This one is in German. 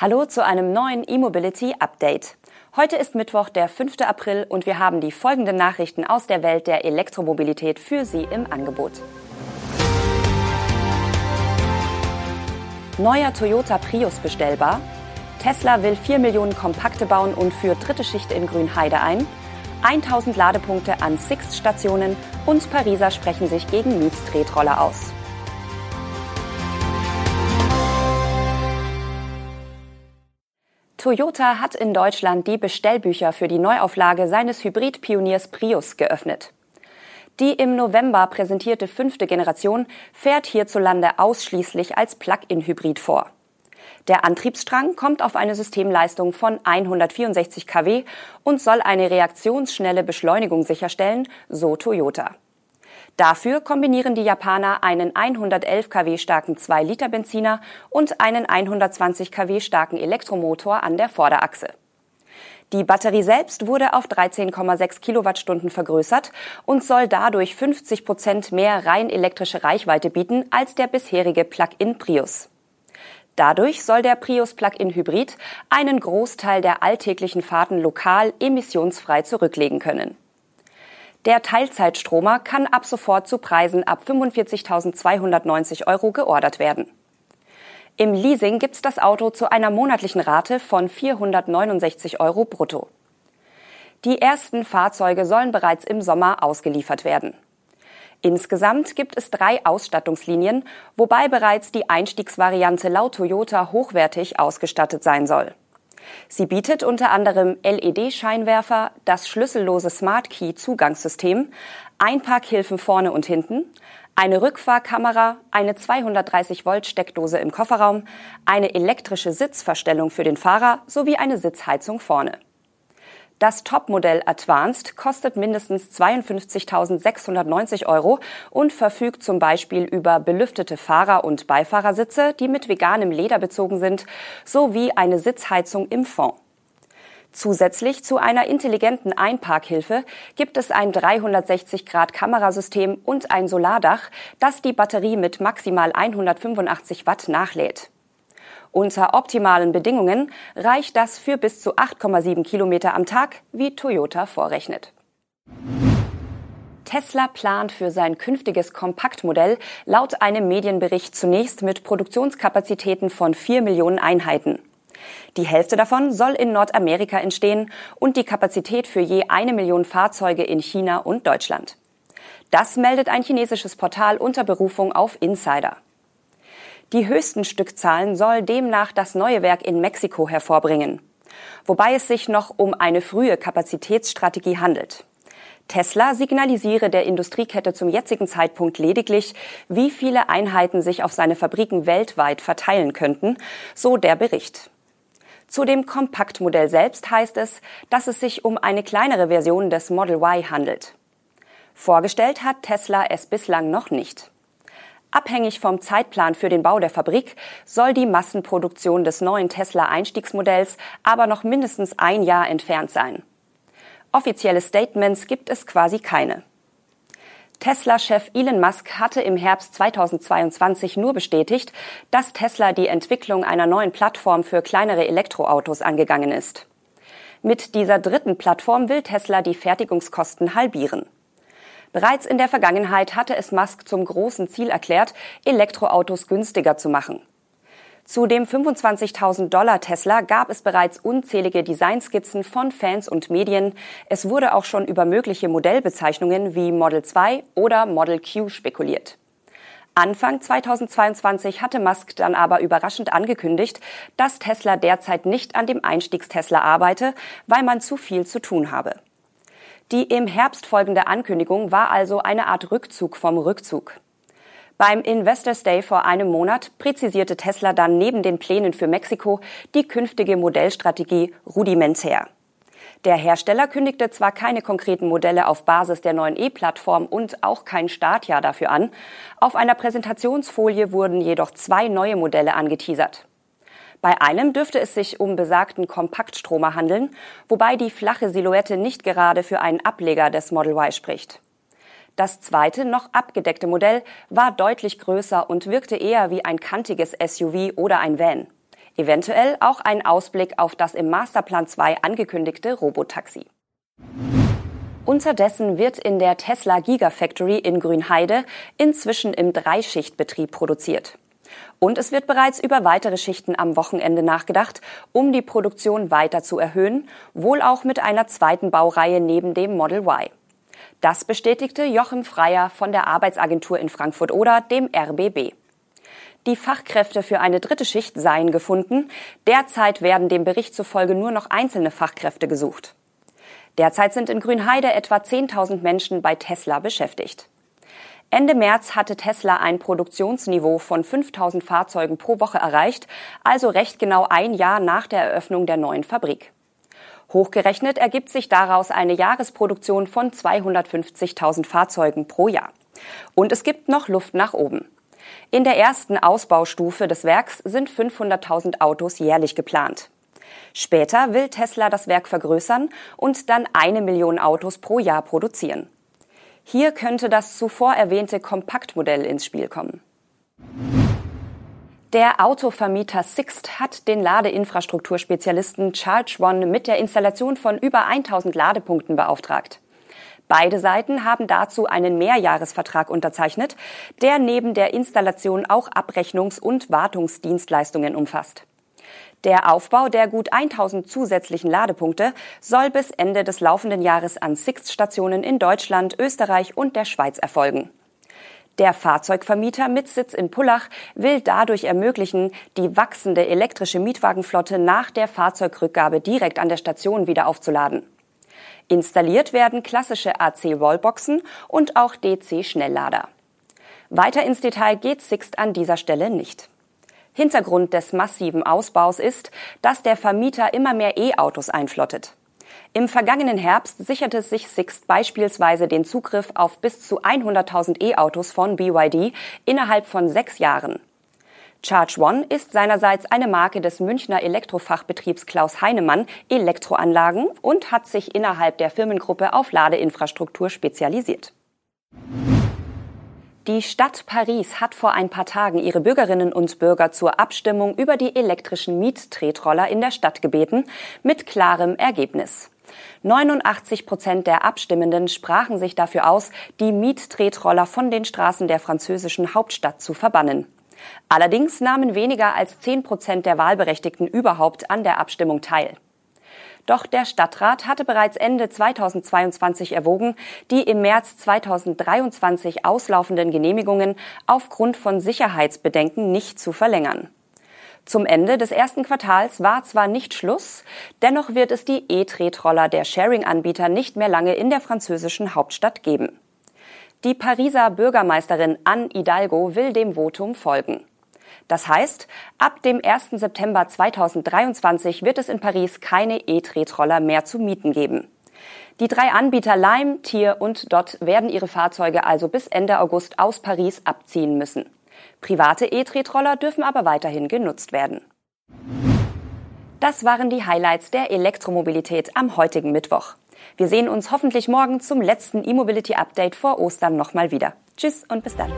Hallo zu einem neuen E-Mobility Update. Heute ist Mittwoch, der 5. April und wir haben die folgenden Nachrichten aus der Welt der Elektromobilität für Sie im Angebot. Neuer Toyota Prius bestellbar. Tesla will 4 Millionen Kompakte bauen und führt dritte Schicht in Grünheide ein. 1000 Ladepunkte an Sixt-Stationen und Pariser sprechen sich gegen Mietstretroller aus. Toyota hat in Deutschland die Bestellbücher für die Neuauflage seines Hybrid-Pioniers Prius geöffnet. Die im November präsentierte fünfte Generation fährt hierzulande ausschließlich als Plug-in-Hybrid vor. Der Antriebsstrang kommt auf eine Systemleistung von 164 kW und soll eine reaktionsschnelle Beschleunigung sicherstellen, so Toyota. Dafür kombinieren die Japaner einen 111 kW starken 2-Liter-Benziner und einen 120 kW starken Elektromotor an der Vorderachse. Die Batterie selbst wurde auf 13,6 Kilowattstunden vergrößert und soll dadurch 50 Prozent mehr rein elektrische Reichweite bieten als der bisherige Plug-in Prius. Dadurch soll der Prius Plug-in Hybrid einen Großteil der alltäglichen Fahrten lokal emissionsfrei zurücklegen können. Der Teilzeitstromer kann ab sofort zu Preisen ab 45.290 Euro geordert werden. Im Leasing gibt's das Auto zu einer monatlichen Rate von 469 Euro brutto. Die ersten Fahrzeuge sollen bereits im Sommer ausgeliefert werden. Insgesamt gibt es drei Ausstattungslinien, wobei bereits die Einstiegsvariante laut Toyota hochwertig ausgestattet sein soll. Sie bietet unter anderem LED-Scheinwerfer, das schlüssellose Smart Key Zugangssystem, Einparkhilfen vorne und hinten, eine Rückfahrkamera, eine 230 Volt Steckdose im Kofferraum, eine elektrische Sitzverstellung für den Fahrer sowie eine Sitzheizung vorne. Das Topmodell Advanced kostet mindestens 52.690 Euro und verfügt zum Beispiel über belüftete Fahrer- und Beifahrersitze, die mit veganem Leder bezogen sind, sowie eine Sitzheizung im Fond. Zusätzlich zu einer intelligenten Einparkhilfe gibt es ein 360-Grad-Kamerasystem und ein Solardach, das die Batterie mit maximal 185 Watt nachlädt. Unter optimalen Bedingungen reicht das für bis zu 8,7 Kilometer am Tag, wie Toyota vorrechnet. Tesla plant für sein künftiges Kompaktmodell laut einem Medienbericht zunächst mit Produktionskapazitäten von 4 Millionen Einheiten. Die Hälfte davon soll in Nordamerika entstehen und die Kapazität für je eine Million Fahrzeuge in China und Deutschland. Das meldet ein chinesisches Portal unter Berufung auf Insider. Die höchsten Stückzahlen soll demnach das neue Werk in Mexiko hervorbringen. Wobei es sich noch um eine frühe Kapazitätsstrategie handelt. Tesla signalisiere der Industriekette zum jetzigen Zeitpunkt lediglich, wie viele Einheiten sich auf seine Fabriken weltweit verteilen könnten, so der Bericht. Zu dem Kompaktmodell selbst heißt es, dass es sich um eine kleinere Version des Model Y handelt. Vorgestellt hat Tesla es bislang noch nicht. Abhängig vom Zeitplan für den Bau der Fabrik soll die Massenproduktion des neuen Tesla-Einstiegsmodells aber noch mindestens ein Jahr entfernt sein. Offizielle Statements gibt es quasi keine. Tesla-Chef Elon Musk hatte im Herbst 2022 nur bestätigt, dass Tesla die Entwicklung einer neuen Plattform für kleinere Elektroautos angegangen ist. Mit dieser dritten Plattform will Tesla die Fertigungskosten halbieren. Bereits in der Vergangenheit hatte es Musk zum großen Ziel erklärt, Elektroautos günstiger zu machen. Zu dem 25.000 Dollar Tesla gab es bereits unzählige Designskizzen von Fans und Medien. Es wurde auch schon über mögliche Modellbezeichnungen wie Model 2 oder Model Q spekuliert. Anfang 2022 hatte Musk dann aber überraschend angekündigt, dass Tesla derzeit nicht an dem Einstiegstesla arbeite, weil man zu viel zu tun habe. Die im Herbst folgende Ankündigung war also eine Art Rückzug vom Rückzug. Beim Investors Day vor einem Monat präzisierte Tesla dann neben den Plänen für Mexiko die künftige Modellstrategie rudimentär. Der Hersteller kündigte zwar keine konkreten Modelle auf Basis der neuen E-Plattform und auch kein Startjahr dafür an, auf einer Präsentationsfolie wurden jedoch zwei neue Modelle angeteasert. Bei einem dürfte es sich um besagten Kompaktstromer handeln, wobei die flache Silhouette nicht gerade für einen Ableger des Model Y spricht. Das zweite, noch abgedeckte Modell war deutlich größer und wirkte eher wie ein kantiges SUV oder ein Van. Eventuell auch ein Ausblick auf das im Masterplan 2 angekündigte Robotaxi. Unterdessen wird in der Tesla Gigafactory in Grünheide inzwischen im Dreischichtbetrieb produziert. Und es wird bereits über weitere Schichten am Wochenende nachgedacht, um die Produktion weiter zu erhöhen, wohl auch mit einer zweiten Baureihe neben dem Model Y. Das bestätigte Joachim Freier von der Arbeitsagentur in Frankfurt-Oder, dem RBB. Die Fachkräfte für eine dritte Schicht seien gefunden. Derzeit werden dem Bericht zufolge nur noch einzelne Fachkräfte gesucht. Derzeit sind in Grünheide etwa 10.000 Menschen bei Tesla beschäftigt. Ende März hatte Tesla ein Produktionsniveau von 5000 Fahrzeugen pro Woche erreicht, also recht genau ein Jahr nach der Eröffnung der neuen Fabrik. Hochgerechnet ergibt sich daraus eine Jahresproduktion von 250.000 Fahrzeugen pro Jahr. Und es gibt noch Luft nach oben. In der ersten Ausbaustufe des Werks sind 500.000 Autos jährlich geplant. Später will Tesla das Werk vergrößern und dann eine Million Autos pro Jahr produzieren. Hier könnte das zuvor erwähnte Kompaktmodell ins Spiel kommen. Der Autovermieter Sixt hat den Ladeinfrastrukturspezialisten Charge One mit der Installation von über 1000 Ladepunkten beauftragt. Beide Seiten haben dazu einen Mehrjahresvertrag unterzeichnet, der neben der Installation auch Abrechnungs- und Wartungsdienstleistungen umfasst. Der Aufbau der gut 1000 zusätzlichen Ladepunkte soll bis Ende des laufenden Jahres an Sixt-Stationen in Deutschland, Österreich und der Schweiz erfolgen. Der Fahrzeugvermieter mit Sitz in Pullach will dadurch ermöglichen, die wachsende elektrische Mietwagenflotte nach der Fahrzeugrückgabe direkt an der Station wieder aufzuladen. Installiert werden klassische AC-Wallboxen und auch DC-Schnelllader. Weiter ins Detail geht Sixt an dieser Stelle nicht. Hintergrund des massiven Ausbaus ist, dass der Vermieter immer mehr E-Autos einflottet. Im vergangenen Herbst sicherte sich Sixt beispielsweise den Zugriff auf bis zu 100.000 E-Autos von BYD innerhalb von sechs Jahren. Charge One ist seinerseits eine Marke des Münchner Elektrofachbetriebs Klaus Heinemann Elektroanlagen und hat sich innerhalb der Firmengruppe auf Ladeinfrastruktur spezialisiert. Die Stadt Paris hat vor ein paar Tagen ihre Bürgerinnen und Bürger zur Abstimmung über die elektrischen Miettretroller in der Stadt gebeten, mit klarem Ergebnis. 89 Prozent der Abstimmenden sprachen sich dafür aus, die Miettretroller von den Straßen der französischen Hauptstadt zu verbannen. Allerdings nahmen weniger als 10 Prozent der Wahlberechtigten überhaupt an der Abstimmung teil. Doch der Stadtrat hatte bereits Ende 2022 erwogen, die im März 2023 auslaufenden Genehmigungen aufgrund von Sicherheitsbedenken nicht zu verlängern. Zum Ende des ersten Quartals war zwar nicht Schluss, dennoch wird es die E-Tretroller der Sharing-Anbieter nicht mehr lange in der französischen Hauptstadt geben. Die Pariser Bürgermeisterin Anne Hidalgo will dem Votum folgen. Das heißt, ab dem 1. September 2023 wird es in Paris keine E-Tretroller mehr zu mieten geben. Die drei Anbieter Lime, Tier und Dot werden ihre Fahrzeuge also bis Ende August aus Paris abziehen müssen. Private E-Tretroller dürfen aber weiterhin genutzt werden. Das waren die Highlights der Elektromobilität am heutigen Mittwoch. Wir sehen uns hoffentlich morgen zum letzten E-Mobility Update vor Ostern nochmal wieder. Tschüss und bis dann.